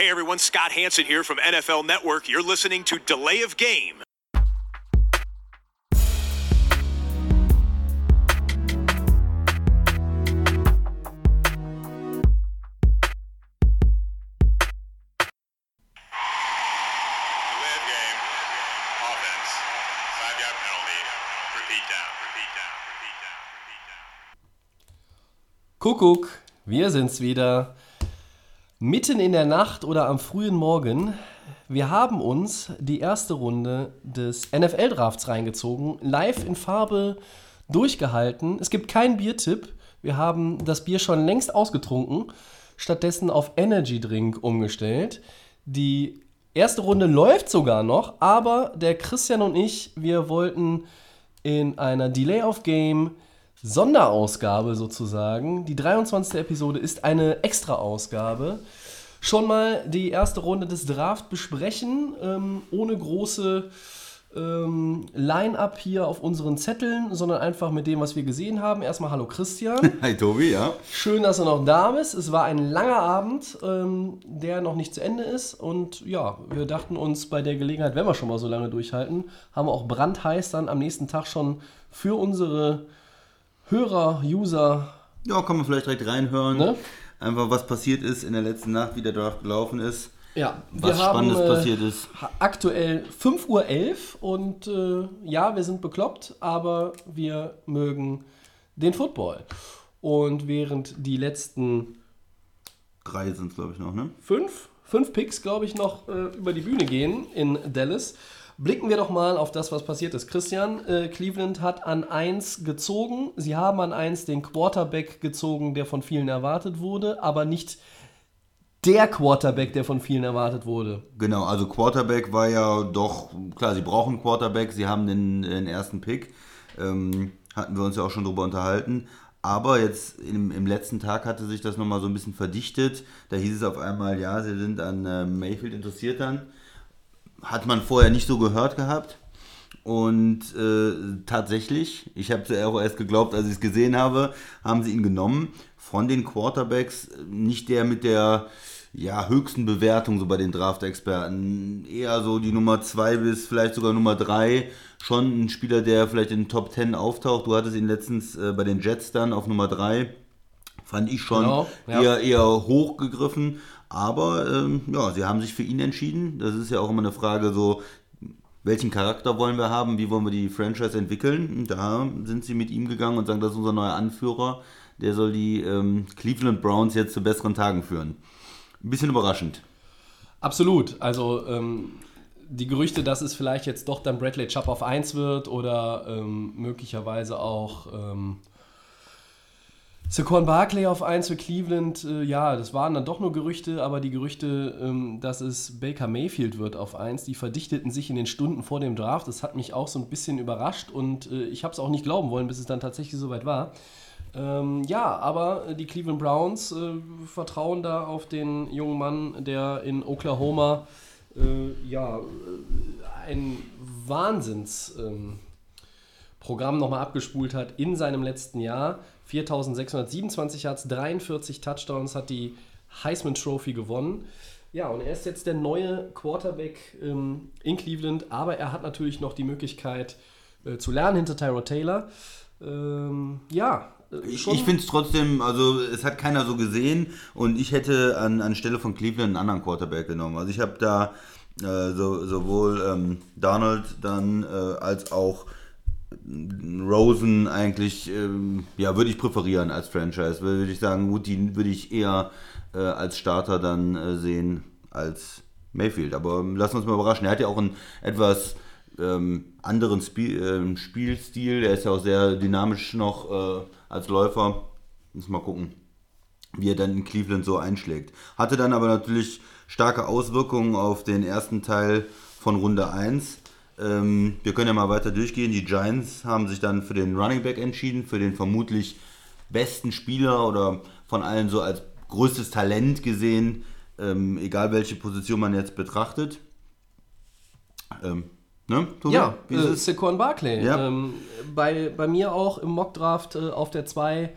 Hey everyone, Scott Hanson here from NFL Network. You're listening to Delay of Game. Kuckuck, wir sind's wieder. Mitten in der Nacht oder am frühen Morgen. Wir haben uns die erste Runde des NFL-Drafts reingezogen, live in Farbe durchgehalten. Es gibt keinen Biertipp. Wir haben das Bier schon längst ausgetrunken, stattdessen auf Energy Drink umgestellt. Die erste Runde läuft sogar noch, aber der Christian und ich, wir wollten in einer Delay of Game Sonderausgabe sozusagen. Die 23. Episode ist eine Extra-Ausgabe. Schon mal die erste Runde des Draft besprechen, ähm, ohne große ähm, Line-up hier auf unseren Zetteln, sondern einfach mit dem, was wir gesehen haben. Erstmal Hallo Christian. Hi Tobi, ja. Schön, dass du noch da bist. Es war ein langer Abend, ähm, der noch nicht zu Ende ist. Und ja, wir dachten uns bei der Gelegenheit, wenn wir schon mal so lange durchhalten, haben wir auch brandheiß dann am nächsten Tag schon für unsere Hörer, User, Ja, kann man vielleicht direkt reinhören. Ne? Einfach, was passiert ist in der letzten Nacht, wie der Draft gelaufen ist. ja, Was Spannendes passiert ist. Aktuell 5.11 Uhr und äh, ja, wir sind bekloppt, aber wir mögen den Football. Und während die letzten Drei sind es, glaube ich, noch, ne? fünf, fünf Picks, glaube ich, noch äh, über die Bühne gehen in Dallas. Blicken wir doch mal auf das, was passiert ist. Christian, äh, Cleveland hat an 1 gezogen. Sie haben an 1 den Quarterback gezogen, der von vielen erwartet wurde, aber nicht der Quarterback, der von vielen erwartet wurde. Genau, also Quarterback war ja doch, klar, sie brauchen Quarterback, sie haben den, den ersten Pick. Ähm, hatten wir uns ja auch schon drüber unterhalten. Aber jetzt im, im letzten Tag hatte sich das nochmal so ein bisschen verdichtet. Da hieß es auf einmal, ja, sie sind an äh, Mayfield interessiert dann. Hat man vorher nicht so gehört gehabt. Und äh, tatsächlich, ich habe es auch erst geglaubt, als ich es gesehen habe, haben sie ihn genommen. Von den Quarterbacks nicht der mit der ja, höchsten Bewertung so bei den Draft-Experten. Eher so die Nummer 2 bis vielleicht sogar Nummer 3. Schon ein Spieler, der vielleicht in den Top 10 auftaucht. Du hattest ihn letztens äh, bei den Jets dann auf Nummer 3. Fand ich schon Genau, ja. eher, eher hochgegriffen. Aber ähm, ja, sie haben sich für ihn entschieden. Das ist ja auch immer eine Frage so, welchen Charakter wollen wir haben, wie wollen wir die Franchise entwickeln. Da sind sie mit ihm gegangen und sagen, das ist unser neuer Anführer. Der soll die ähm, Cleveland Browns jetzt zu besseren Tagen führen. Ein bisschen überraschend. Absolut. Also ähm, die Gerüchte, dass es vielleicht jetzt doch dann Bradley Chubb auf 1 wird oder ähm, möglicherweise auch ähm, Saquon Barkley auf 1 für Cleveland, äh, ja, das waren dann doch nur Gerüchte, aber die Gerüchte, ähm, dass es Baker Mayfield wird auf 1, die verdichteten sich in den Stunden vor dem Draft. Das hat mich auch so ein bisschen überrascht und äh, ich habe es auch nicht glauben wollen, bis es dann tatsächlich soweit war. Ähm, ja, aber die Cleveland Browns äh, vertrauen da auf den jungen Mann, der in Oklahoma äh, ja, äh, ein Wahnsinns ähm, Programm nochmal abgespult hat in seinem letzten Jahr. 4627 Yards, 43 Touchdowns, hat die Heisman Trophy gewonnen. Ja, und er ist jetzt der neue Quarterback ähm, in Cleveland, aber er hat natürlich noch die Möglichkeit äh, zu lernen hinter Tyrod Taylor. Ähm, ja, äh, Ich, ich finde es trotzdem, also es hat keiner so gesehen und ich hätte an, anstelle von Cleveland einen anderen Quarterback genommen. Also ich habe da äh, so, sowohl ähm, Donald dann äh, als auch Rosen eigentlich, ähm, ja, würde ich präferieren als Franchise. Würde ich sagen, gut, die würde ich eher äh, als Starter dann äh, sehen als Mayfield. Aber ähm, lassen wir uns mal überraschen. Er hat ja auch einen etwas ähm, anderen Spiel, ähm, Spielstil. Er ist ja auch sehr dynamisch noch äh, als Läufer. Muss mal gucken, wie er dann in Cleveland so einschlägt. Hatte dann aber natürlich starke Auswirkungen auf den ersten Teil von Runde 1. Ähm, wir können ja mal weiter durchgehen. Die Giants haben sich dann für den Running Back entschieden, für den vermutlich besten Spieler oder von allen so als größtes Talent gesehen, ähm, egal welche Position man jetzt betrachtet. Ähm, ne, Tobi? Ja, Wie ist äh, Barkley. Ja. Ähm, bei, bei mir auch im Mockdraft äh, auf der 2 äh,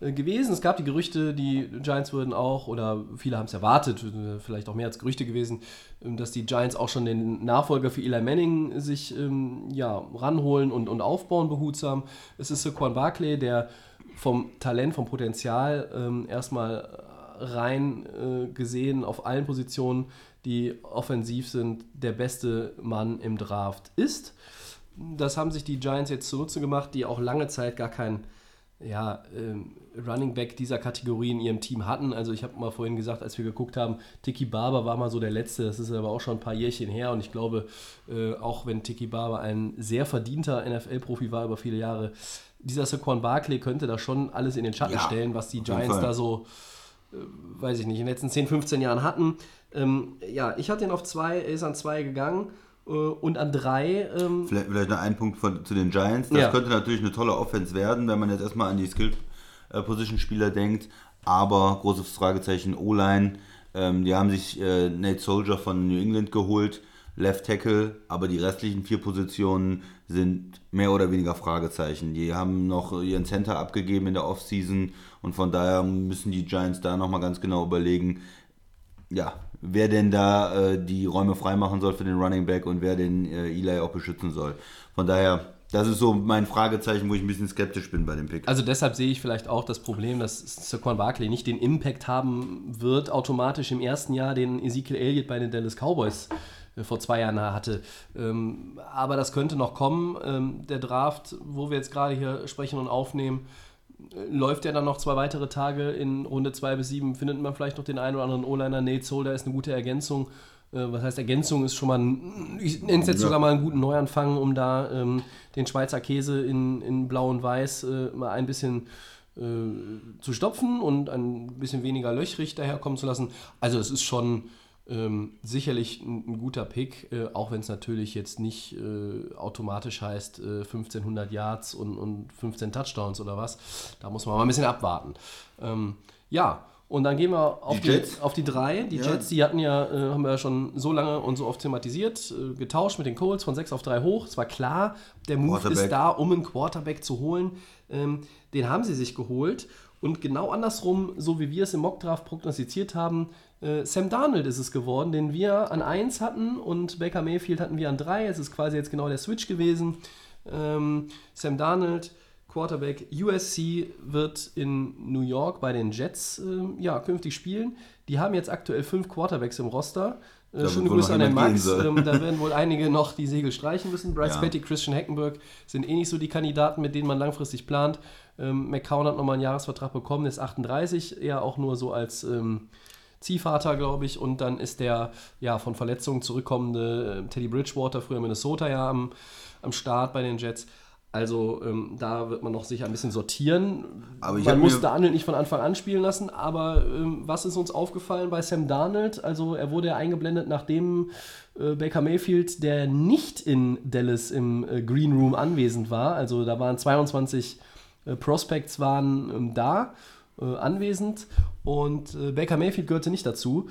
gewesen. Es gab die Gerüchte, die Giants würden auch, oder viele haben es erwartet, äh, vielleicht auch mehr als Gerüchte gewesen, ähm, dass die Giants auch schon den Nachfolger für Eli Manning sich ähm, ja, ranholen und, und aufbauen behutsam. Es ist Saquon Barkley, der vom Talent, vom Potenzial ähm, erstmal rein äh, gesehen auf allen Positionen, die offensiv sind, der beste Mann im Draft ist. Das haben sich die Giants jetzt zunutze gemacht, die auch lange Zeit gar kein ja, ähm, Running Back dieser Kategorie in ihrem Team hatten. Also ich habe mal vorhin gesagt, als wir geguckt haben, Tiki Barber war mal so der Letzte, das ist aber auch schon ein paar Jährchen her und ich glaube, äh, auch wenn Tiki Barber ein sehr verdienter NFL-Profi war über viele Jahre, dieser Saquon Barkley könnte da schon alles in den Schatten ja, stellen, was die Giants da so, äh, weiß ich nicht, in den letzten 10, 15 Jahren hatten. Ähm, ja, ich hatte ihn auf zwei, er ist an zwei gegangen äh, und an drei. Ähm vielleicht, vielleicht noch ein Punkt von, zu den Giants. Das ja. könnte natürlich eine tolle Offense werden, wenn man jetzt erstmal an die Skill-Position-Spieler denkt. Aber großes Fragezeichen O-Line. Ähm, die haben sich äh, Nate Soldier von New England geholt, Left Tackle, aber die restlichen vier Positionen sind mehr oder weniger Fragezeichen. Die haben noch ihren Center abgegeben in der Offseason und von daher müssen die Giants da nochmal ganz genau überlegen, ja, wer denn da äh, die Räume freimachen soll für den Running Back und wer den äh, Eli auch beschützen soll. Von daher, das ist so mein Fragezeichen, wo ich ein bisschen skeptisch bin bei dem Pick. Also deshalb sehe ich vielleicht auch das Problem, dass Saquon Barkley nicht den Impact haben wird, automatisch im ersten Jahr, den Ezekiel Elliott bei den Dallas Cowboys äh, vor zwei Jahren hatte. Ähm, aber das könnte noch kommen. Ähm, der Draft, wo wir jetzt gerade hier sprechen und aufnehmen, läuft ja dann noch zwei weitere Tage in Runde 2 bis 7, findet man vielleicht noch den einen oder anderen O-Liner. Nate Solder ist eine gute Ergänzung. Äh, was heißt Ergänzung? Ist schon mal, ein, ich nenne es jetzt ja. sogar mal einen guten Neuanfang, um da ähm, den Schweizer Käse in, in Blau und Weiß äh, mal ein bisschen äh, zu stopfen und ein bisschen weniger löchrig daherkommen zu lassen. Also es ist schon ähm, sicherlich ein, ein, guter Pick, äh, auch wenn es natürlich jetzt nicht äh, automatisch heißt äh, 1500 Yards und, und 15 Touchdowns oder was. Da muss man mal ein bisschen abwarten. Ähm, ja, und dann gehen wir auf die, die auf die drei. Die ja. Jets, die hatten ja, äh, haben wir ja schon so lange und so oft thematisiert, äh, getauscht mit den Colts von 6 auf 3 hoch. Es war klar, der Move ist da, um einen Quarterback zu holen. Ähm, den haben sie sich geholt. Und genau andersrum, so wie wir es im Mockdraft prognostiziert haben, äh, Sam Darnold ist es geworden, den wir an 1 hatten und Baker Mayfield hatten wir an 3. Es ist quasi jetzt genau der Switch gewesen. Ähm, Sam Darnold, Quarterback USC, wird in New York bei den Jets äh, ja, künftig spielen. Die haben jetzt aktuell fünf Quarterbacks im Roster. Äh, schöne Grüße an den Max. Ähm, da werden wohl einige noch die Segel streichen müssen. Bryce ja. Petty, Christian Heckenberg sind eh nicht so die Kandidaten, mit denen man langfristig plant. Ähm, McCown hat nochmal einen Jahresvertrag bekommen, ist 38, eher auch nur so als ähm, Ziehvater, glaube ich. Und dann ist der ja von Verletzungen zurückkommende äh, Teddy Bridgewater, früher Minnesota, ja am, am Start bei den Jets. Also ähm, da wird man noch sicher ein bisschen sortieren. Aber man muss Darnold nicht von Anfang an spielen lassen, aber ähm, was ist uns aufgefallen bei Sam Darnold? Also er wurde ja eingeblendet, nachdem äh, Baker Mayfield, der nicht in Dallas im äh, Green Room anwesend war, also da waren 22 äh, Prospects waren ähm, da äh, anwesend und äh, Baker Mayfield gehörte nicht dazu.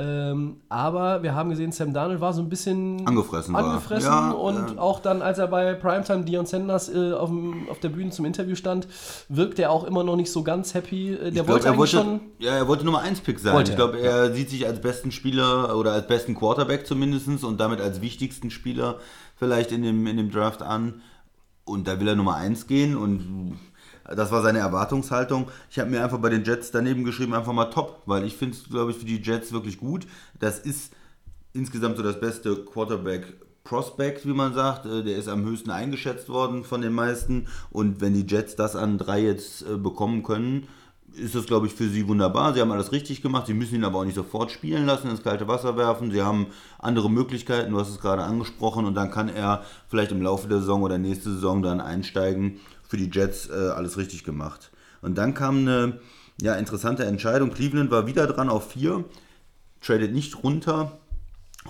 Ähm, aber wir haben gesehen, Sam Darnold war so ein bisschen angefressen, angefressen ja, und ja. auch dann, als er bei Primetime Dion Sanders äh, auf, auf, der Bühne zum Interview stand, wirkt er auch immer noch nicht so ganz happy. Äh, der ich wollte glaub, er wollte, schon. Ja, er wollte Nummer 1 Pick sein. Ich glaube, er ja. sieht sich als besten Spieler oder als besten Quarterback zumindest und damit als wichtigsten Spieler vielleicht in dem, in dem Draft an. Und da will er Nummer 1 gehen und das war seine Erwartungshaltung. Ich habe mir einfach bei den Jets daneben geschrieben, einfach mal top, weil ich finde es, glaube ich, für die Jets wirklich gut. Das ist insgesamt so das beste Quarterback Prospect, wie man sagt. Äh, der ist am höchsten eingeschätzt worden von den meisten. Und wenn die Jets das an drei jetzt äh, bekommen können, ist das, glaube ich, für sie wunderbar. Sie haben alles richtig gemacht. Sie müssen ihn aber auch nicht sofort spielen lassen, ins kalte Wasser werfen. Sie haben andere Möglichkeiten, du hast es gerade angesprochen. Und dann kann er vielleicht im Laufe der Saison oder nächste Saison dann einsteigen für die Jets äh, alles richtig gemacht. Und dann kam eine ja, interessante Entscheidung. Cleveland war wieder dran auf 4, tradet nicht runter,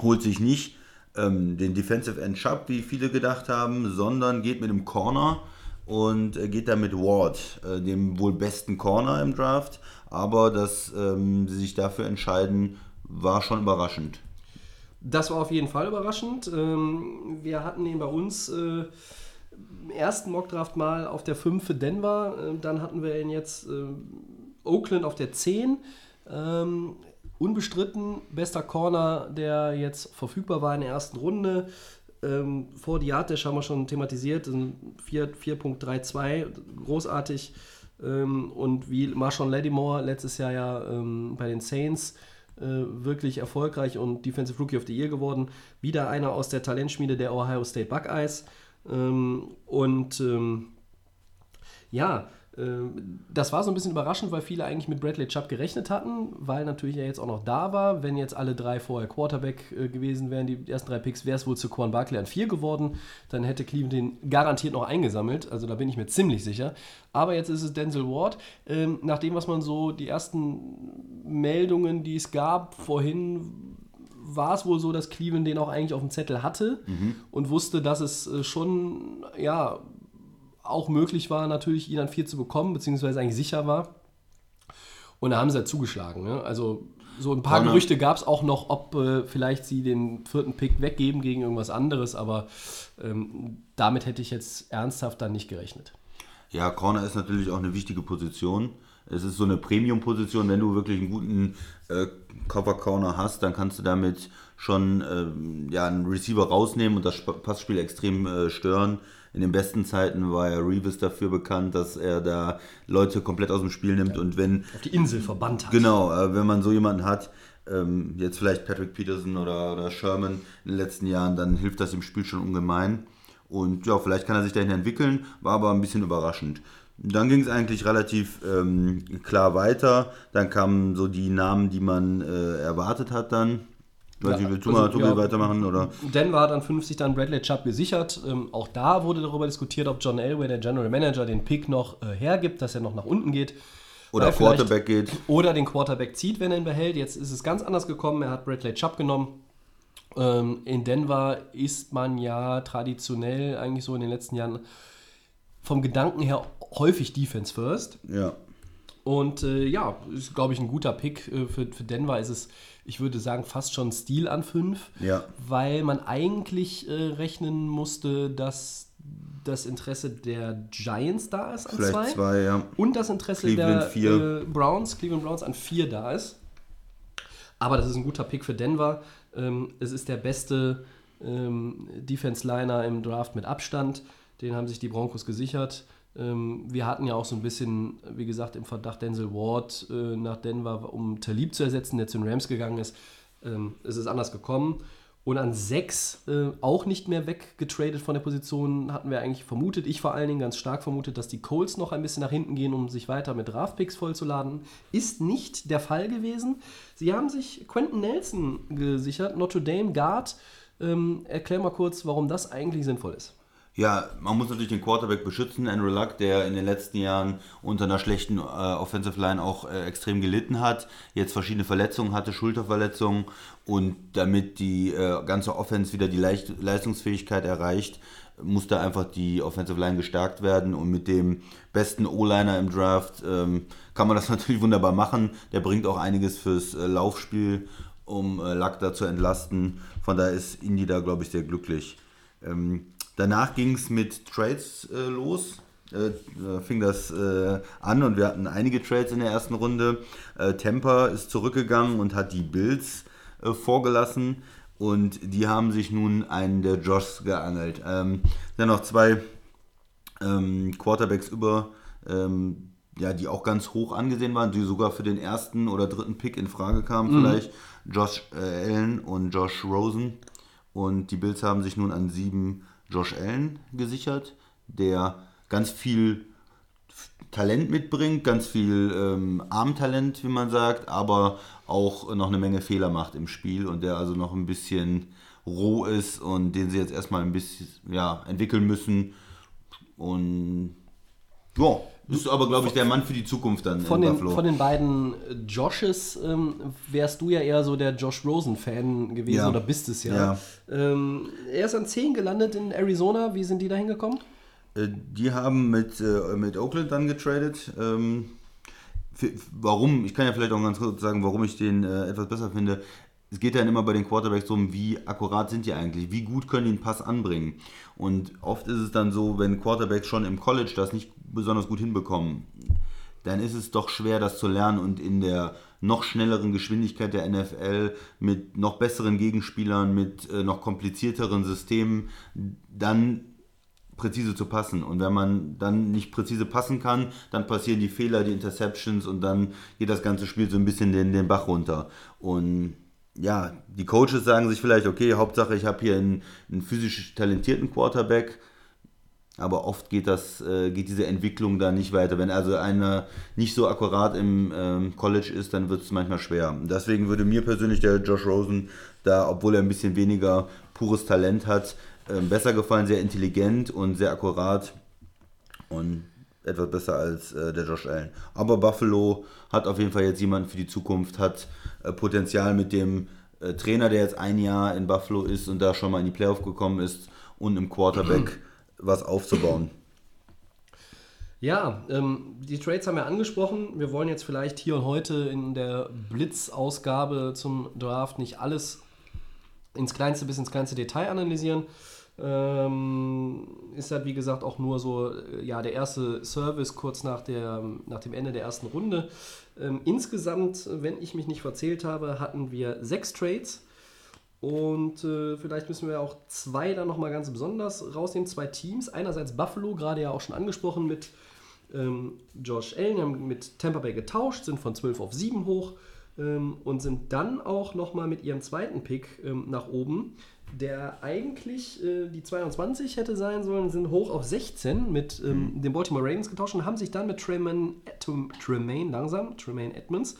holt sich nicht ähm, den Defensive End Sharp, wie viele gedacht haben, sondern geht mit einem Corner und äh, geht da mit Ward, äh, dem wohl besten Corner im Draft. Aber dass ähm, sie sich dafür entscheiden, war schon überraschend. Das war auf jeden Fall überraschend. Ähm, wir hatten ihn bei uns äh, ersten Mockdraft mal auf der 5 für Denver. Äh, dann hatten wir ihn jetzt äh, Oakland auf der 10. Ähm, unbestritten bester Corner, der jetzt verfügbar war in der ersten Runde. Ähm, vor Diatesh haben wir schon thematisiert, 4.32, großartig. Ähm, und wie Marshawn Lattimore letztes Jahr ja ähm, bei den Saints äh, wirklich erfolgreich und Defensive Rookie of the Year geworden. Wieder einer aus der Talentschmiede der Ohio State Buckeyes. Ähm, und ähm, ja, ähm, das war so ein bisschen überraschend, weil viele eigentlich mit Bradley Chubb gerechnet hatten, weil natürlich er jetzt auch noch da war. Wenn jetzt alle drei vorher Quarterback äh, gewesen wären, die ersten drei Picks, wäre es wohl zu Quan Barkley an vier geworden. Dann hätte Cleveland den garantiert noch eingesammelt. Also da bin ich mir ziemlich sicher. Aber jetzt ist es Denzel Ward. Ähm, nach dem, was man so, die ersten Meldungen, die es gab vorhin, war es wohl so, dass Cleveland den auch eigentlich auf dem Zettel hatte mhm. und wusste, dass es äh, schon, ja, auch möglich war, natürlich ihn an vier zu bekommen, beziehungsweise eigentlich sicher war. Und da haben sie ja zugeschlagen. Ne? Also so ein paar Corner. Gerüchte gab es auch noch, ob äh, vielleicht sie den vierten Pick weggeben gegen irgendwas anderes, aber ähm, damit hätte ich jetzt ernsthaft dann nicht gerechnet. Ja, Corner ist natürlich auch eine wichtige Position. Es ist so eine Premium-Position, wenn du wirklich einen guten äh, Cover-Corner hast, dann kannst du damit schon äh, ja, einen Receiver rausnehmen und das Passspiel extrem äh, stören in den besten Zeiten war ja Reeves dafür bekannt, dass er da Leute komplett aus dem Spiel nimmt ja, und wenn. Auf die Insel verbannt hat. Genau, äh, wenn man so jemanden hat, ähm, jetzt vielleicht Patrick Peterson oder, oder Sherman in den letzten Jahren, dann hilft das im Spiel schon ungemein. Und ja, vielleicht kann er sich dahin entwickeln, war aber ein bisschen überraschend. Dann ging es eigentlich relativ ähm, klar weiter. Dann kamen so die Namen, die man äh, erwartet hat dann. Weiß ja, willst du also, mal ja, weitermachen? Oder? Denver hat an 50 dann Bradley Chubb gesichert. Ähm, auch da wurde darüber diskutiert, ob John Elway, der General Manager, den Pick noch äh, hergibt, dass er noch nach unten geht. Oder Quarterback geht. Oder den Quarterback zieht, wenn er ihn behält. Jetzt ist es ganz anders gekommen. Er hat Bradley Chubb genommen. Ähm, in Denver ist man ja traditionell eigentlich so in den letzten Jahren vom Gedanken her häufig Defense First. Ja. Und äh, ja, ist, glaube ich, ein guter Pick. Äh, für, für Denver ist es ich würde sagen, fast schon Stil an 5, ja. weil man eigentlich äh, rechnen musste, dass das Interesse der Giants da ist an 2 zwei, ja. und das Interesse Cleveland der äh, Browns, Cleveland Browns an 4 da ist. Aber das ist ein guter Pick für Denver. Ähm, es ist der beste ähm, Defense-Liner im Draft mit Abstand. Den haben sich die Broncos gesichert. Ähm, wir hatten ja auch so ein bisschen, wie gesagt, im Verdacht Denzel Ward äh, nach Denver, um Talib zu ersetzen, der zu den Rams gegangen ist. Ähm, es ist anders gekommen. Und an sechs äh, auch nicht mehr weggetradet von der Position, hatten wir eigentlich vermutet, ich vor allen Dingen ganz stark vermutet, dass die Colts noch ein bisschen nach hinten gehen, um sich weiter mit Draftpicks vollzuladen. Ist nicht der Fall gewesen. Sie haben sich Quentin Nelson gesichert, Notre Dame Guard. Ähm, erklär mal kurz, warum das eigentlich sinnvoll ist. Ja, man muss natürlich den Quarterback beschützen, Andrew Luck, der in den letzten Jahren unter einer schlechten äh, Offensive Line auch äh, extrem gelitten hat, jetzt verschiedene Verletzungen hatte, Schulterverletzungen und damit die äh, ganze Offense wieder die Leicht Leistungsfähigkeit erreicht, musste einfach die Offensive Line gestärkt werden und mit dem besten O-Liner im Draft ähm, kann man das natürlich wunderbar machen. Der bringt auch einiges fürs äh, Laufspiel, um äh, Luck da zu entlasten. Von daher ist Indy da, glaube ich, sehr glücklich. Ähm, Danach ging es mit Trades äh, los. Äh, fing das äh, an und wir hatten einige Trades in der ersten Runde. Äh, Tampa ist zurückgegangen und hat die Bills äh, vorgelassen und die haben sich nun einen der Josh geangelt. Ähm, dann noch zwei ähm, Quarterbacks über, ähm, ja, die auch ganz hoch angesehen waren, die sogar für den ersten oder dritten Pick in Frage kamen, mhm. vielleicht. Josh äh, Allen und Josh Rosen. Und die Bills haben sich nun an sieben Josh Allen gesichert, der ganz viel Talent mitbringt, ganz viel ähm, Armtalent, wie man sagt, aber auch noch eine Menge Fehler macht im Spiel und der also noch ein bisschen roh ist und den sie jetzt erstmal ein bisschen ja, entwickeln müssen. Und ja, ist aber, glaube ich, der Mann für die Zukunft dann von den, Buffalo. Von den beiden Joshes ähm, wärst du ja eher so der Josh Rosen-Fan gewesen ja. oder bist es ja. ja. Ähm, er ist an 10 gelandet in Arizona. Wie sind die da hingekommen? Äh, die haben mit, äh, mit Oakland dann getradet. Ähm, für, warum? Ich kann ja vielleicht auch ganz kurz sagen, warum ich den äh, etwas besser finde. Es geht dann immer bei den Quarterbacks darum, wie akkurat sind die eigentlich, wie gut können die einen Pass anbringen. Und oft ist es dann so, wenn Quarterbacks schon im College das nicht besonders gut hinbekommen, dann ist es doch schwer, das zu lernen und in der noch schnelleren Geschwindigkeit der NFL mit noch besseren Gegenspielern, mit äh, noch komplizierteren Systemen dann präzise zu passen. Und wenn man dann nicht präzise passen kann, dann passieren die Fehler, die Interceptions und dann geht das ganze Spiel so ein bisschen den, den Bach runter. Und ja, die Coaches sagen sich vielleicht, okay, Hauptsache ich habe hier einen, einen physisch talentierten Quarterback, aber oft geht das, äh, geht diese Entwicklung da nicht weiter. Wenn also einer nicht so akkurat im ähm, College ist, dann wird es manchmal schwer. Deswegen würde mir persönlich der Josh Rosen da, obwohl er ein bisschen weniger pures Talent hat, äh, besser gefallen, sehr intelligent und sehr akkurat und etwas besser als äh, der Josh Allen. Aber Buffalo hat auf jeden Fall jetzt jemanden für die Zukunft, hat äh, Potenzial mit dem äh, Trainer, der jetzt ein Jahr in Buffalo ist und da schon mal in die Playoff gekommen ist und im Quarterback was aufzubauen. Ja, ähm, die Trades haben wir angesprochen. Wir wollen jetzt vielleicht hier und heute in der Blitz-Ausgabe zum Draft nicht alles ins kleinste bis ins kleinste Detail analysieren. Ähm, ist halt wie gesagt auch nur so äh, ja der erste Service kurz nach, der, nach dem Ende der ersten Runde. Ähm, insgesamt, wenn ich mich nicht verzählt habe, hatten wir sechs Trades. Und äh, vielleicht müssen wir auch zwei dann nochmal ganz besonders rausnehmen. Zwei Teams. Einerseits Buffalo, gerade ja auch schon angesprochen mit ähm, Josh Allen, haben mit Tampa Bay getauscht, sind von 12 auf 7 hoch ähm, und sind dann auch nochmal mit ihrem zweiten Pick ähm, nach oben, der eigentlich äh, die 22 hätte sein sollen, sind hoch auf 16 mit ähm, mhm. den Baltimore Ravens getauscht und haben sich dann mit Tremaine, Tremaine langsam, Tremaine Edmonds,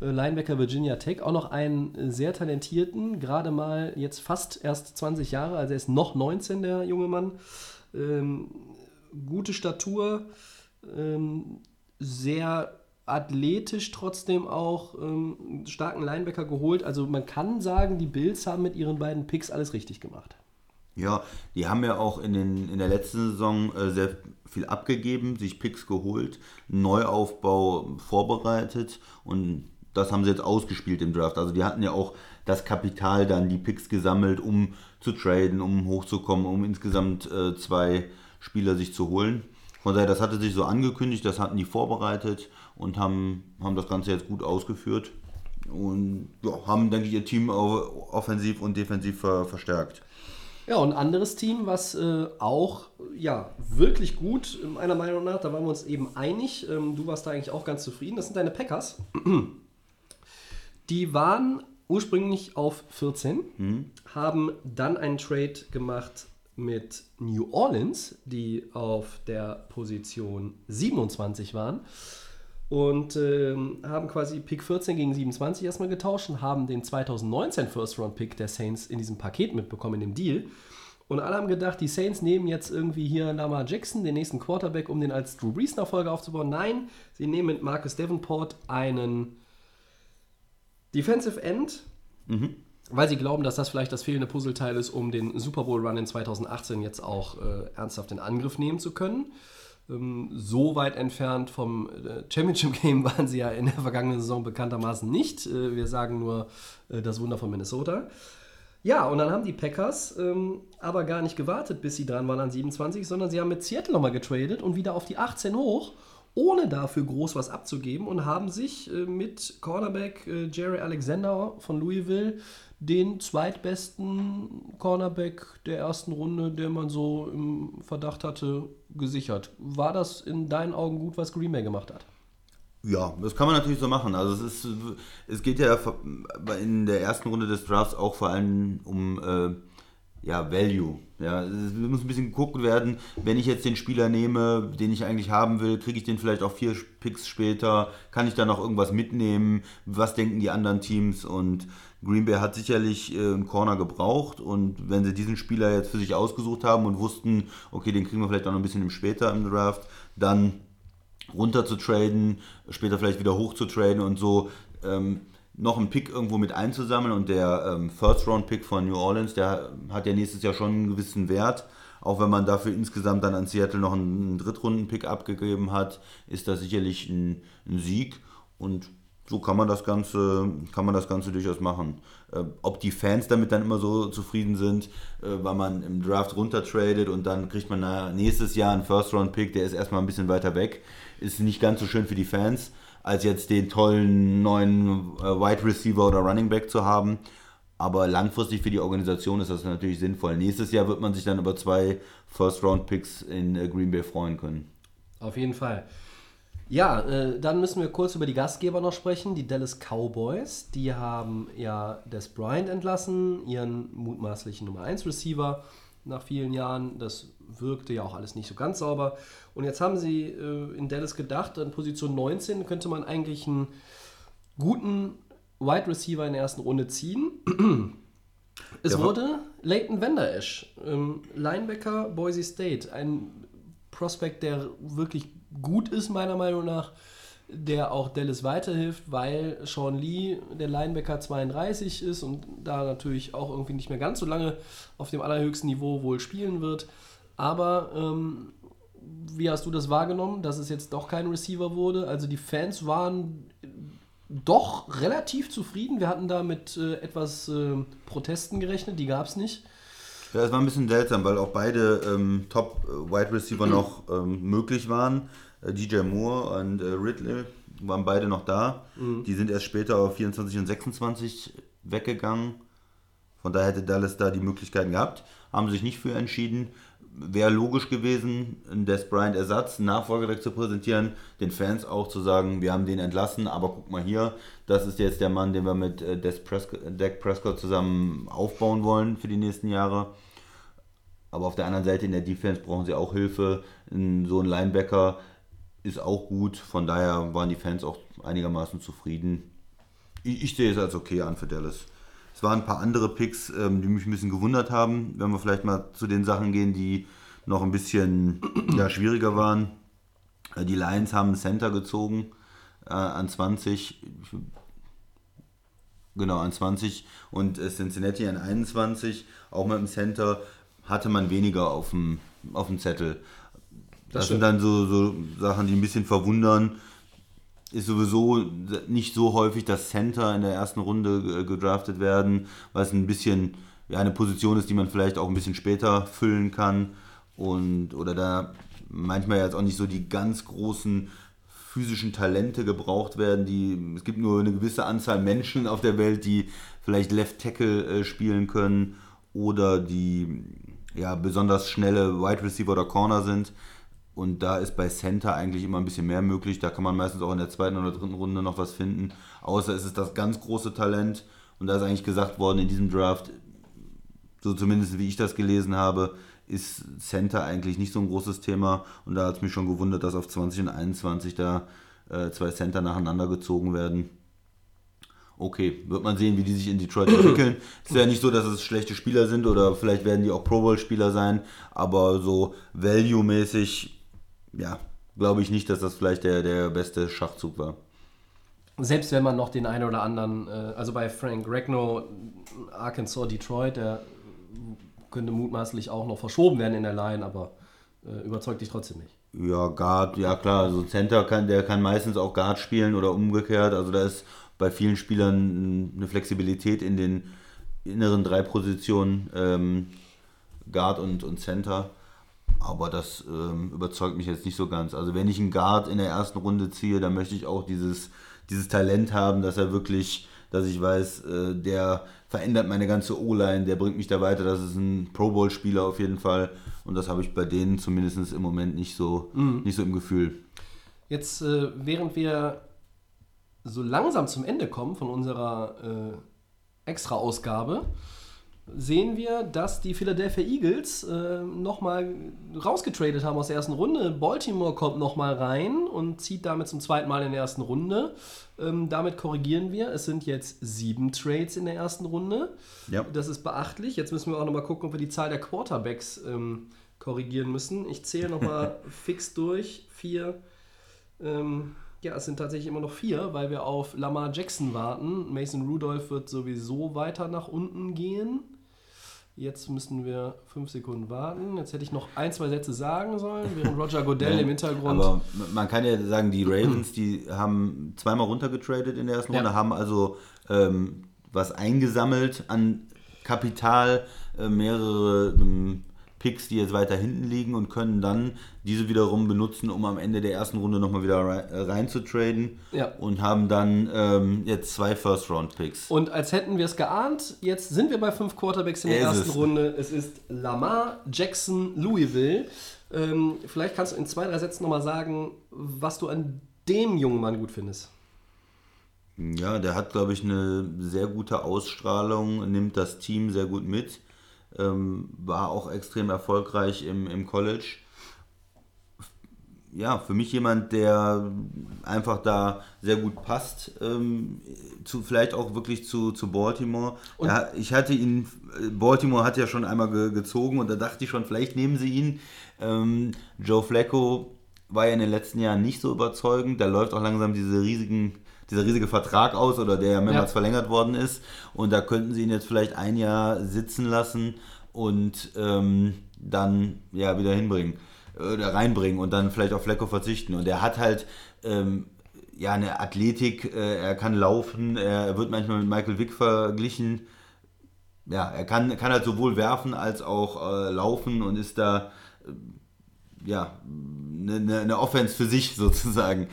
äh, Linebacker Virginia Tech, auch noch einen äh, sehr talentierten, gerade mal jetzt fast erst 20 Jahre, also er ist noch 19, der junge Mann. Ähm, gute Statur, ähm, sehr athletisch trotzdem auch ähm, starken Linebacker geholt. Also man kann sagen, die Bills haben mit ihren beiden Picks alles richtig gemacht. Ja, die haben ja auch in, den, in der letzten Saison äh, sehr viel abgegeben, sich Picks geholt, Neuaufbau vorbereitet und das haben sie jetzt ausgespielt im Draft. Also die hatten ja auch das Kapital dann, die Picks gesammelt, um zu traden, um hochzukommen, um insgesamt äh, zwei Spieler sich zu holen. Von daher, das hatte sich so angekündigt, das hatten die vorbereitet und haben, haben das Ganze jetzt gut ausgeführt und ja, haben, denke ich, ihr Team offensiv und defensiv ver verstärkt. Ja, und ein anderes Team, was äh, auch ja, wirklich gut, meiner Meinung nach, da waren wir uns eben einig, ähm, du warst da eigentlich auch ganz zufrieden, das sind deine Packers. Die waren ursprünglich auf 14, mhm. haben dann einen Trade gemacht mit New Orleans, die auf der Position 27 waren. Und äh, haben quasi Pick 14 gegen 27 erstmal getauscht und haben den 2019 First Round Pick der Saints in diesem Paket mitbekommen, in dem Deal. Und alle haben gedacht, die Saints nehmen jetzt irgendwie hier Lamar Jackson, den nächsten Quarterback, um den als Drew Brees Nachfolger aufzubauen. Nein, sie nehmen mit Marcus Davenport einen Defensive End, mhm weil sie glauben, dass das vielleicht das fehlende Puzzleteil ist, um den Super Bowl Run in 2018 jetzt auch äh, ernsthaft in Angriff nehmen zu können. Ähm, so weit entfernt vom äh, Championship Game waren sie ja in der vergangenen Saison bekanntermaßen nicht. Äh, wir sagen nur äh, das Wunder von Minnesota. Ja, und dann haben die Packers ähm, aber gar nicht gewartet, bis sie dran waren an 27, sondern sie haben mit Seattle nochmal getradet und wieder auf die 18 hoch ohne dafür groß was abzugeben und haben sich äh, mit Cornerback äh, Jerry Alexander von Louisville den zweitbesten Cornerback der ersten Runde, der man so im Verdacht hatte, gesichert. War das in deinen Augen gut, was Green Bay gemacht hat? Ja, das kann man natürlich so machen. Also es ist, es geht ja in der ersten Runde des Drafts auch vor allem um äh, ja, Value. Ja, es muss ein bisschen geguckt werden, wenn ich jetzt den Spieler nehme, den ich eigentlich haben will, kriege ich den vielleicht auch vier Picks später, kann ich da noch irgendwas mitnehmen, was denken die anderen Teams und Green Bay hat sicherlich äh, einen Corner gebraucht und wenn sie diesen Spieler jetzt für sich ausgesucht haben und wussten, okay, den kriegen wir vielleicht auch noch ein bisschen später im Draft, dann runter zu traden, später vielleicht wieder hoch zu traden und so ähm, noch einen Pick irgendwo mit einzusammeln und der ähm, First-Round-Pick von New Orleans, der hat ja nächstes Jahr schon einen gewissen Wert. Auch wenn man dafür insgesamt dann an Seattle noch einen Drittrunden-Pick abgegeben hat, ist das sicherlich ein, ein Sieg. Und so kann man das Ganze, kann man das Ganze durchaus machen. Äh, ob die Fans damit dann immer so zufrieden sind, äh, weil man im Draft runtertradet und dann kriegt man nächstes Jahr einen First-Round-Pick, der ist erstmal ein bisschen weiter weg, ist nicht ganz so schön für die Fans, als jetzt den tollen neuen äh, Wide Receiver oder Running Back zu haben. Aber langfristig für die Organisation ist das natürlich sinnvoll. Nächstes Jahr wird man sich dann über zwei First-Round-Picks in äh, Green Bay freuen können. Auf jeden Fall. Ja, äh, dann müssen wir kurz über die Gastgeber noch sprechen. Die Dallas Cowboys, die haben ja Des Bryant entlassen, ihren mutmaßlichen Nummer 1 Receiver nach vielen Jahren. Das wirkte ja auch alles nicht so ganz sauber. Und jetzt haben sie äh, in Dallas gedacht, an Position 19 könnte man eigentlich einen guten Wide Receiver in der ersten Runde ziehen. Es Ja, wurde Leighton Vander Esch, ähm, Linebacker Boise State, ein Prospect, der wirklich gut ist, meiner Meinung nach, der auch Dallas weiterhilft, weil Sean Lee, der Linebacker, 32 ist und da natürlich auch irgendwie nicht mehr ganz so lange auf dem allerhöchsten Niveau wohl spielen wird. Aber ähm, wie hast du das wahrgenommen, dass es jetzt doch kein Receiver wurde? Also die Fans waren doch relativ zufrieden. Wir hatten da mit äh, etwas äh, Protesten gerechnet, die gab es nicht. Ja, es war ein bisschen seltsam, weil auch beide ähm, Top-Wide Receiver noch ähm, möglich waren. Äh, DJ Moore und äh, Ridley waren beide noch da. Die sind erst später auf 24 und 26 weggegangen. Von daher hätte Dallas da die Möglichkeiten gehabt. Haben sich nicht für entschieden. Wäre logisch gewesen, einen Des Bryant Ersatz, einen Nachfolger zu präsentieren, den Fans auch zu sagen, wir haben den entlassen, aber guck mal hier, das ist jetzt der Mann, den wir mit äh, Des Prescott, Dak Prescott zusammen aufbauen wollen für die nächsten Jahre. Aber auf der anderen Seite in der Defense brauchen sie auch Hilfe. So ein Linebacker ist auch gut. Von daher waren die Fans auch einigermaßen zufrieden. Ich, ich sehe es als okay an für Dallas. Es waren ein paar andere Picks, ähm, die mich ein bisschen gewundert haben. Wenn wir vielleicht mal zu den Sachen gehen, die noch ein bisschen ja, schwieriger waren. Äh, Die Lions haben einen Center gezogen äh, an 20. Ich Genau, an 20 und äh, Cincinnati an 21. Auch mit dem Center hatte man weniger auf dem, auf dem Zettel. Das, sind stimmt. dann so, so Sachen, die ein bisschen verwundern. Ist sowieso nicht so häufig, dass Center in der ersten Runde äh, gedraftet werden, weil es ein bisschen ja, eine Position ist, die man vielleicht auch ein bisschen später füllen kann. Und oder da manchmal jetzt auch nicht so die ganz großen physischen Talente gebraucht werden. Die, es gibt nur eine gewisse Anzahl Menschen auf der Welt, die vielleicht Left Tackle äh, spielen können oder die ja, besonders schnelle Wide Receiver oder Corner sind. Und da ist bei Center eigentlich immer ein bisschen mehr möglich. Da kann man meistens auch in der zweiten oder dritten Runde noch was finden. Außer es ist das ganz große Talent. Und da ist eigentlich gesagt worden in diesem Draft, so zumindest wie ich das gelesen habe, ist Center eigentlich nicht so ein großes Thema. Und da hat es mich schon gewundert, dass auf 20 und 21 da äh, zwei Center nacheinander gezogen werden. Okay, wird man sehen, wie die sich in Detroit entwickeln. ist ja nicht so, dass es schlechte Spieler sind oder vielleicht werden die auch Pro Bowl-Spieler sein, aber so value-mäßig, ja, glaube ich nicht, dass das vielleicht der, der beste Schachzug war. Selbst wenn man noch den einen oder anderen, äh, also bei Frank Regno, Arkansas, Detroit, der könnte mutmaßlich auch noch verschoben werden in der Line, aber äh, überzeugt dich trotzdem nicht. Ja, Guard, ja klar, also Center kann, der kann meistens auch Guard spielen oder umgekehrt. Also da ist bei vielen Spielern eine Flexibilität in den inneren drei Positionen, ähm, Guard und, und Center. Aber das ähm, überzeugt mich jetzt nicht so ganz. Also wenn ich einen Guard in der ersten Runde ziehe, dann möchte ich auch dieses, dieses Talent haben, dass er wirklich, dass ich weiß, äh, der verändert meine ganze O-Line, der bringt mich da weiter. Das ist ein Pro Bowl-Spieler auf jeden Fall. Und das habe ich bei denen zumindest im Moment nicht so, nicht so im Gefühl. Jetzt, äh, während wir so langsam zum Ende kommen von unserer äh, Extra-Ausgabe, sehen wir, dass die Philadelphia Eagles äh, nochmal rausgetradet haben aus der ersten Runde. Baltimore kommt nochmal rein und zieht damit zum zweiten Mal in der ersten Runde. Ähm, damit korrigieren wir. Es sind jetzt sieben Trades in der ersten Runde. Ja. Das ist beachtlich. Jetzt müssen wir auch nochmal gucken, ob wir die Zahl der Quarterbacks ähm, korrigieren müssen. Ich zähle nochmal fix durch. Vier. Ähm, ja, es sind tatsächlich immer noch vier, weil wir auf Lamar Jackson warten. Mason Rudolph wird sowieso weiter nach unten gehen. Jetzt müssen wir fünf Sekunden warten. Jetzt hätte ich noch ein, zwei Sätze sagen sollen, während Roger Goodell im Hintergrund. Aber man kann ja sagen, die Ravens, die haben zweimal runtergetradet in der ersten Ja. Runde, haben also ähm, was eingesammelt an Kapital, äh, mehrere ähm, Picks, die jetzt weiter hinten liegen und können dann diese wiederum benutzen, um am Ende der ersten Runde nochmal wieder rein, äh, reinzutraden Ja. und haben dann ähm, jetzt zwei First-Round-Picks. Und als hätten wir es geahnt, jetzt sind wir bei fünf Quarterbacks in der Er ist ersten es. Runde. Es ist Lamar Jackson Louisville. Ähm, vielleicht kannst du in zwei, drei Sätzen nochmal sagen, was du an dem jungen Mann gut findest. Ja, der hat, glaube ich, eine sehr gute Ausstrahlung, nimmt das Team sehr gut mit, ähm, war auch extrem erfolgreich im, im College. Ja, für mich jemand, der einfach da sehr gut passt, ähm, zu, vielleicht auch wirklich zu, zu Baltimore. Ja, ich hatte ihn, Baltimore hat ja schon einmal ge, gezogen und da dachte ich schon, vielleicht nehmen sie ihn. Ähm, Joe Flacco war ja in den letzten Jahren nicht so überzeugend. Da läuft auch langsam diese riesigen, dieser riesige Vertrag aus oder der ja mehrmals Ja. verlängert worden ist. Und da könnten sie ihn jetzt vielleicht ein Jahr sitzen lassen und ähm, dann ja wieder hinbringen oder reinbringen und dann vielleicht auf Flecko verzichten. Und er hat halt ähm, ja eine Athletik, äh, er kann laufen, er wird manchmal mit Michael Vick verglichen. Ja, er kann, kann halt sowohl werfen als auch äh, laufen und ist da ja, eine, eine, eine Offense für sich sozusagen.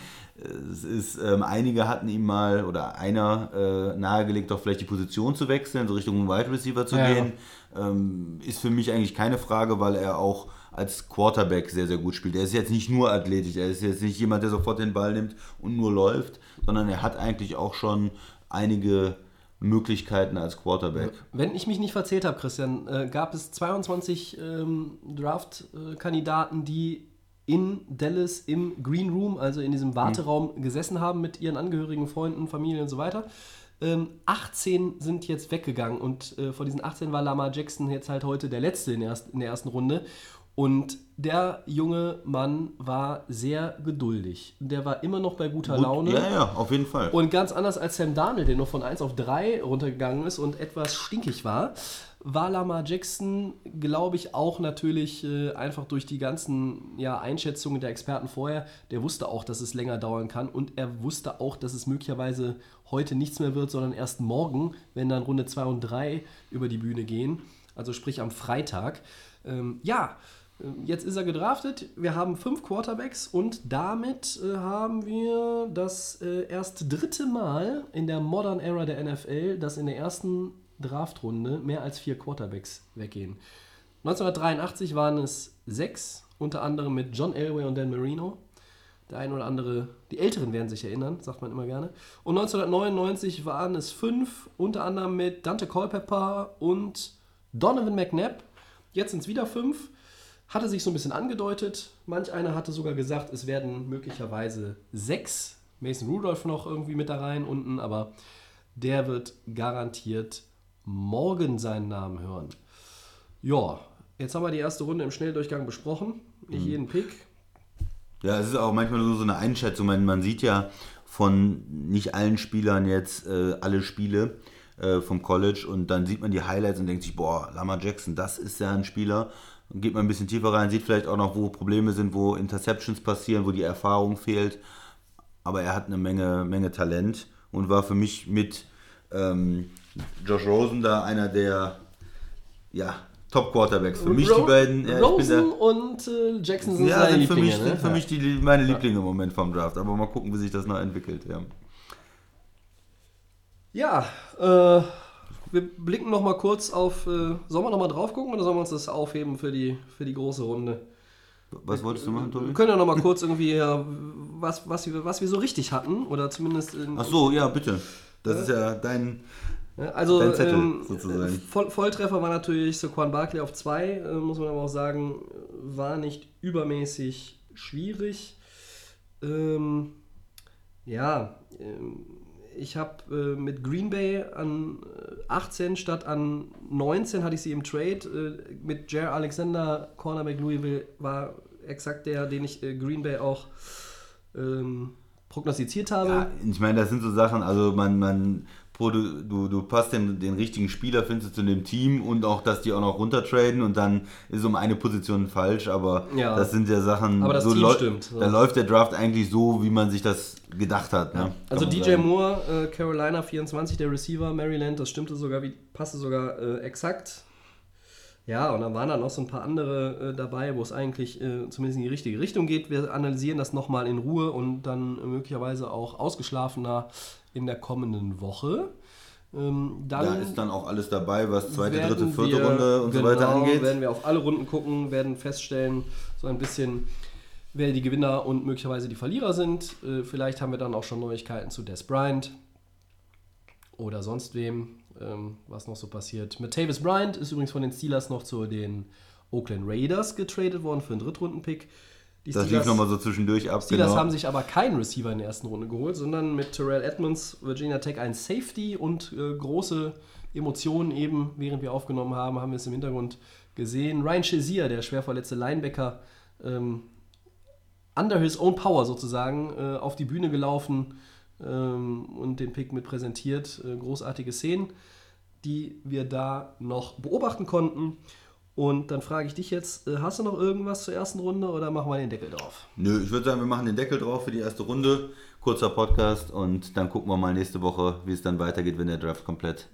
Es ist, ähm, einige hatten ihm mal oder einer äh, nahegelegt, doch vielleicht die Position zu wechseln, so Richtung Wide Receiver zu Ja. gehen. Ähm, ist für mich eigentlich keine Frage, weil er auch als Quarterback sehr, sehr gut spielt. Er ist jetzt nicht nur athletisch, er ist jetzt nicht jemand, der sofort den Ball nimmt und nur läuft, sondern er hat eigentlich auch schon einige Möglichkeiten als Quarterback. Wenn ich mich nicht verzählt habe, Christian, äh, gab es 22 ähm, Draft-Kandidaten, die in Dallas im Green Room, also in diesem Warteraum, gesessen haben mit ihren Angehörigen, Freunden, Familie und so weiter. Ähm, 18 sind jetzt weggegangen und äh, von diesen 18 war Lamar Jackson jetzt halt heute der letzte in der, ersten, in der ersten Runde. Und der junge Mann war sehr geduldig. Der war immer noch bei guter Gut, Laune. Ja, ja, auf jeden Fall. Und ganz anders als Sam Darnold, der nur von 1 auf 3 runtergegangen ist und etwas stinkig war, war Lamar Jackson, glaube ich, auch natürlich äh, einfach durch die ganzen ja, Einschätzungen der Experten vorher, der wusste auch, dass es länger dauern kann und er wusste auch, dass es möglicherweise heute nichts mehr wird, sondern erst morgen, wenn dann Runde 2 und 3 über die Bühne gehen, also sprich am Freitag. Ähm, ja, Jetzt ist er gedraftet. Wir haben fünf Quarterbacks und damit äh, haben wir das äh, erst dritte Mal in der Modern Era der NFL, dass in der ersten Draftrunde mehr als vier Quarterbacks weggehen. 1983 waren es sechs, unter anderem mit John Elway und Dan Marino. Der ein oder andere, die Älteren werden sich erinnern, sagt man immer gerne. Und 1999 waren es fünf, unter anderem mit Dante Culpepper und Donovan McNabb. Jetzt sind es wieder fünf. Hatte sich so ein bisschen angedeutet. Manch einer hatte sogar gesagt, es werden möglicherweise sechs. Mason Rudolph noch irgendwie mit da rein unten, aber der wird garantiert morgen seinen Namen hören. Ja, jetzt haben wir die erste Runde im Schnelldurchgang besprochen. Nicht jeden Pick. Ja, es ist auch manchmal nur so eine Einschätzung. Man, man sieht ja von nicht allen Spielern jetzt äh, alle Spiele äh, vom College und dann sieht man die Highlights und denkt sich, boah, Lamar Jackson, das ist ja ein Spieler. Geht man ein bisschen tiefer rein, sieht vielleicht auch noch, wo Probleme sind, wo Interceptions passieren, wo die Erfahrung fehlt. Aber er hat eine Menge, Menge Talent und war für mich mit ähm, Josh Rosen da einer der ja, Top-Quarterbacks. Für mich die Ro- beiden. Ja, Rosen und äh, Jackson sind ja, seine sind für Lieblinge, mich, ne? für mich die, meine Lieblinge im Moment vom Draft. Aber mal gucken, wie sich das noch entwickelt. Ja. Ja, äh, wir blicken noch mal kurz auf. Äh, sollen wir noch mal drauf gucken oder sollen wir uns das aufheben für die, für die große Runde? Was wolltest du machen, Wir Tobi? können ja noch mal kurz irgendwie, äh, was, was, wir, was wir so richtig hatten oder zumindest. In, Ach so, ja, bitte. Das ist ja dein. Ja, Also Dein Zettel, ähm, sozusagen. äh, Voll, Volltreffer war natürlich Saquon Barkley auf 2, äh, muss man aber auch sagen, war nicht übermäßig schwierig. Ähm, ja, ähm, ich habe äh, mit Green Bay an äh, 18 statt an 19 hatte ich sie im Trade. Äh, mit Jair Alexander, Cornerback Louisville, war exakt der, den ich äh, Green Bay auch ähm, prognostiziert habe. Ja, ich meine, das sind so Sachen, also man, man du, du, du passt den, den richtigen Spieler, findest du zu dem Team und auch, dass die auch noch runtertraden und dann ist um eine Position falsch, aber Ja. das sind ja Sachen, Aber das so Team stimmt, ja. da läuft der Draft eigentlich so, wie man sich das gedacht hat. Ne? Also DJ sagen. Moore, äh, Carolina 24, der Receiver, Maryland, das stimmte sogar, wie, passte sogar äh, exakt. Ja, und dann waren da noch so ein paar andere äh, dabei, wo es eigentlich äh, zumindest in die richtige Richtung geht. Wir analysieren das nochmal in Ruhe und dann möglicherweise auch ausgeschlafener in der kommenden Woche. Ähm, dann Da ist dann auch alles dabei, was zweite, dritte, vierte wir- Runde und genau, so weiter angeht. werden wir auf alle Runden gucken, werden feststellen, so ein bisschen, wer die Gewinner und möglicherweise die Verlierer sind. Äh, vielleicht haben wir dann auch schon Neuigkeiten zu Des Bryant oder sonst wem, ähm, was noch so passiert. Tavis Bryant ist übrigens von den Steelers noch zu den Oakland Raiders getradet worden für einen Drittrunden-Pick. Die Das lief nochmal so zwischendurch ab. Steelers genau. haben sich aber keinen Receiver in der ersten Runde geholt, sondern mit Terrell Edmonds, Virginia Tech, einen Safety und äh, große Emotionen eben, während wir aufgenommen haben, haben wir es im Hintergrund gesehen. Ryan Shazier, der schwer verletzte Linebacker, ähm, under his own power sozusagen äh, auf die Bühne gelaufen ähm, und den Pick mit präsentiert. Äh, großartige Szenen, die wir da noch beobachten konnten. Und dann frage ich dich jetzt, äh, hast du noch irgendwas zur ersten Runde oder machen wir den Deckel drauf? Nö, ich würde sagen, wir machen den Deckel drauf für die erste Runde. Kurzer Podcast und dann gucken wir mal nächste Woche, wie es dann weitergeht, wenn der Draft komplett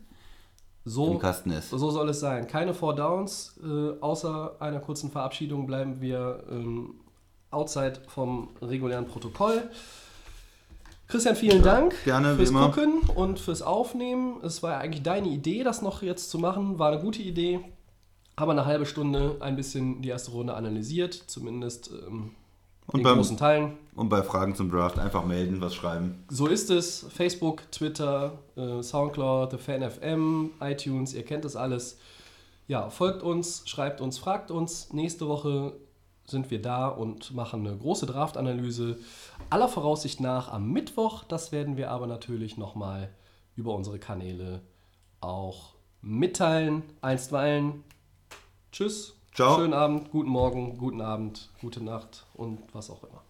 So, im Kasten ist. so soll es sein. Keine Four Downs. Äh, außer einer kurzen Verabschiedung bleiben wir ähm, outside vom regulären Protokoll. Christian, vielen Dank gerne, fürs. Gucken und fürs Aufnehmen. Es war ja eigentlich deine Idee, das noch jetzt zu machen. War eine gute Idee. Haben eine halbe Stunde ein bisschen die erste Runde analysiert, zumindest ähm, Und in beim- großen Teilen. Und bei Fragen zum Draft einfach melden, was schreiben. So ist es. Facebook, Twitter, äh, Soundcloud, The Fan FM, iTunes, ihr kennt das alles. Ja, folgt uns, schreibt uns, fragt uns. Nächste Woche sind wir da und machen eine große Draft-Analyse. Aller Voraussicht nach am Mittwoch. Das werden wir aber natürlich nochmal über unsere Kanäle auch mitteilen. Einstweilen. Tschüss. Ciao. Schönen Abend, guten Morgen, guten Abend, gute Nacht und was auch immer.